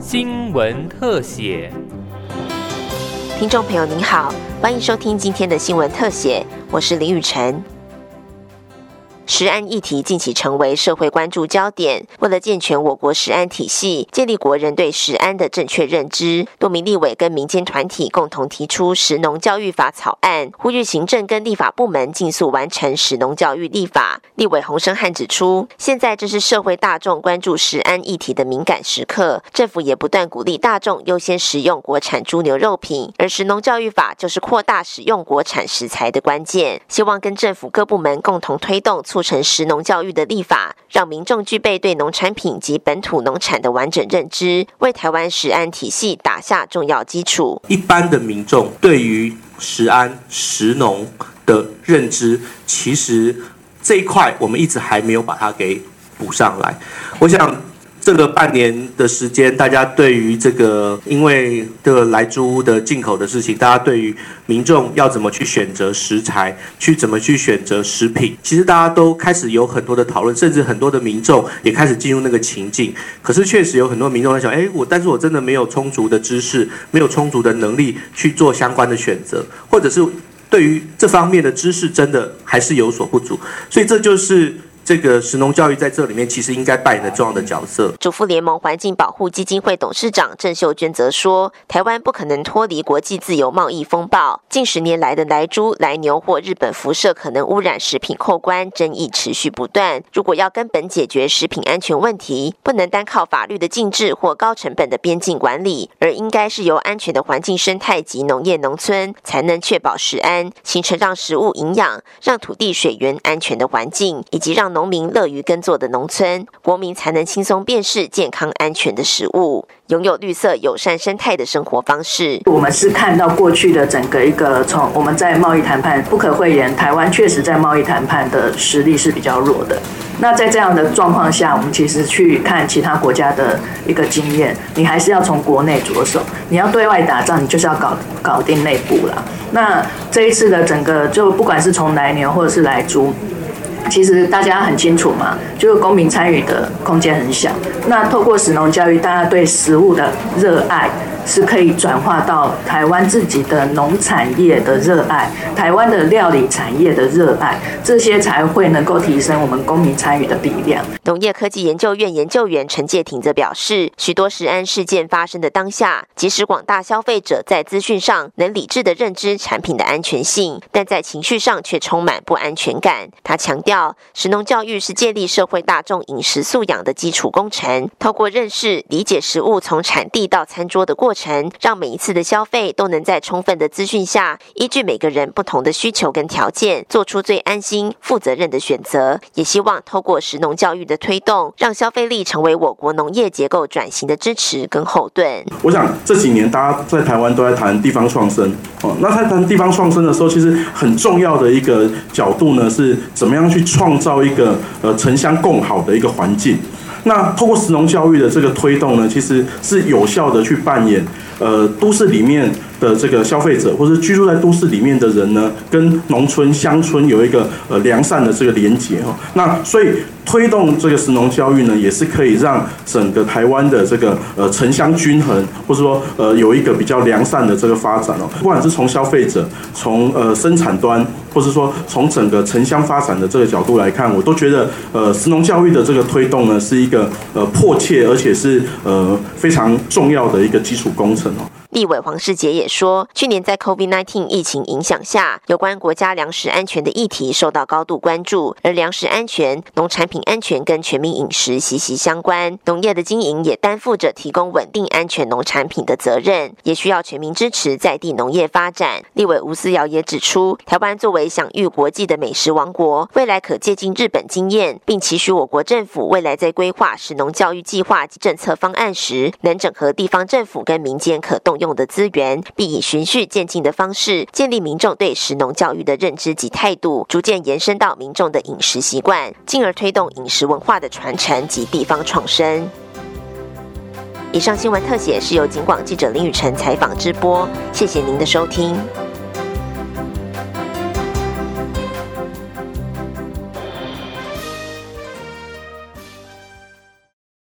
新闻特写，听众朋友您好，欢迎收听今天的新闻特写，我是林雨晨。食安议题近期成为社会关注焦点。为了健全我国食安体系，建立国人对食安的正确认知，多名立委跟民间团体共同提出《食农教育法》草案，呼吁行政跟立法部门尽速完成食农教育立法。立委洪生汉指出，现在这是社会大众关注食安议题的敏感时刻，政府也不断鼓励大众优先食用国产猪牛肉品，而《食农教育法》就是扩大使用国产食材的关键。希望跟政府各部门共同推动。促成食农教育的立法，让民众具备对农产品及本土农产的完整认知，为台湾食安体系打下重要基础。一般的民众对于食安、食农的认知，其实这一块我们一直还没有把它给补上来。我想。这个半年的时间，大家对于这个因为这个来猪的进口的事情，大家对于民众要怎么去选择食材，去怎么去选择食品，其实大家都开始有很多的讨论，甚至很多的民众也开始进入那个情境。可是确实有很多民众在想，哎，我但是我真的没有充足的知识，没有充足的能力去做相关的选择，或者是对于这方面的知识真的还是有所不足，所以这就是。这个食农教育在这里面其实应该扮演的重要的角色。主妇联盟环境保护基金会董事长郑秀娟则说：“台湾不可能脱离国际自由贸易风暴，近十年来的来猪、来牛或日本辐射可能污染食品扣关争议持续不断。如果要根本解决食品安全问题，不能单靠法律的禁制或高成本的边境管理，而应该是由安全的环境生态及农业农村才能确保食安，形成让食物营养、让土地水源安全的环境，以及让。”农民乐于耕作的农村，国民才能轻松辨识健康安全的食物，拥有绿色友善生态的生活方式。我们是看到过去的整个一个从我们在贸易谈判不可讳言，台湾确实在贸易谈判的实力是比较弱的。那在这样的状况下，我们其实去看其他国家的一个经验，你还是要从国内着手。你要对外打仗，你就是要搞搞定内部了。那这一次的整个，就不管是从来牛或者是来猪。其实大家很清楚嘛，就是公民参与的空间很小。那透过食农教育，大家对食物的热爱。是可以转化到台湾自己的农产业的热爱，台湾的料理产业的热爱，这些才会能够提升我们公民参与的力量。农业科技研究院研究员陈介廷则表示，许多食安事件发生的当下，即使广大消费者在资讯上能理智的认知产品的安全性，但在情绪上却充满不安全感。他强调，食农教育是建立社会大众饮食素养的基础工程，透过认识、理解食物从产地到餐桌的过。程，让每一次的消费都能在充分的资讯下，依据每个人不同的需求跟条件，做出最安心、负责任的选择。也希望透过食农教育的推动，让消费力成为我国农业结构转型的支持跟后盾。我想这几年大家在台湾都在谈地方创生那它谈地方创生的时候，其实很重要的一个角度呢，是怎么样去创造一个呃城乡共好的一个环境。那透过石农教育的这个推动呢，其实是有效的去扮演，呃，都市里面。的这个消费者，或是居住在都市里面的人呢，跟农村乡村有一个呃良善的这个连结哈。那所以推动这个食农教育呢，也是可以让整个台湾的这个呃城乡均衡，或者说呃有一个比较良善的这个发展哦。不管是从消费者，从呃生产端，或是说从整个城乡发展的这个角度来看，我都觉得呃食农教育的这个推动呢，是一个呃迫切而且是呃非常重要的一个基础工程哦。立委黄世杰也，说去年在 COVID-19 疫情影响下，有关国家粮食安全的议题受到高度关注。而粮食安全、农产品安全跟全民饮食息息相关，农业的经营也担负着提供稳定安全农产品的责任，也需要全民支持在地农业发展。立委吴思瑶也指出，台湾作为享誉国际的美食王国，未来可借鉴日本经验，并期许我国政府未来在规划食农教育计划及政策方案时，能整合地方政府跟民间可动。用的资源，并以循序渐进的方式建立民众对食农教育的认知及态度，逐渐延伸到民众的饮食习惯，进而推动饮食文化的传承及地方创生。以上新闻特写是由警广记者林雨辰采访直播，谢谢您的收听。